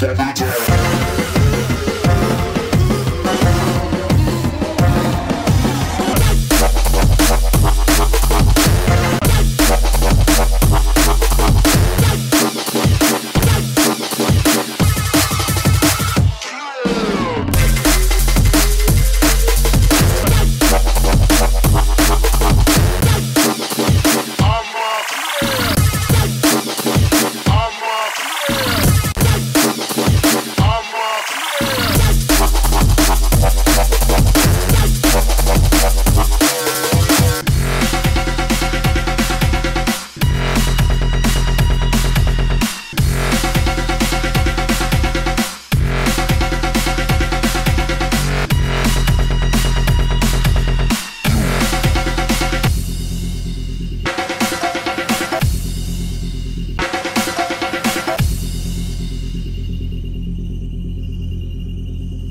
the matter.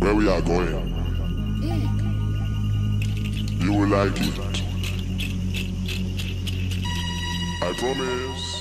where we are going. You will like it. I promise.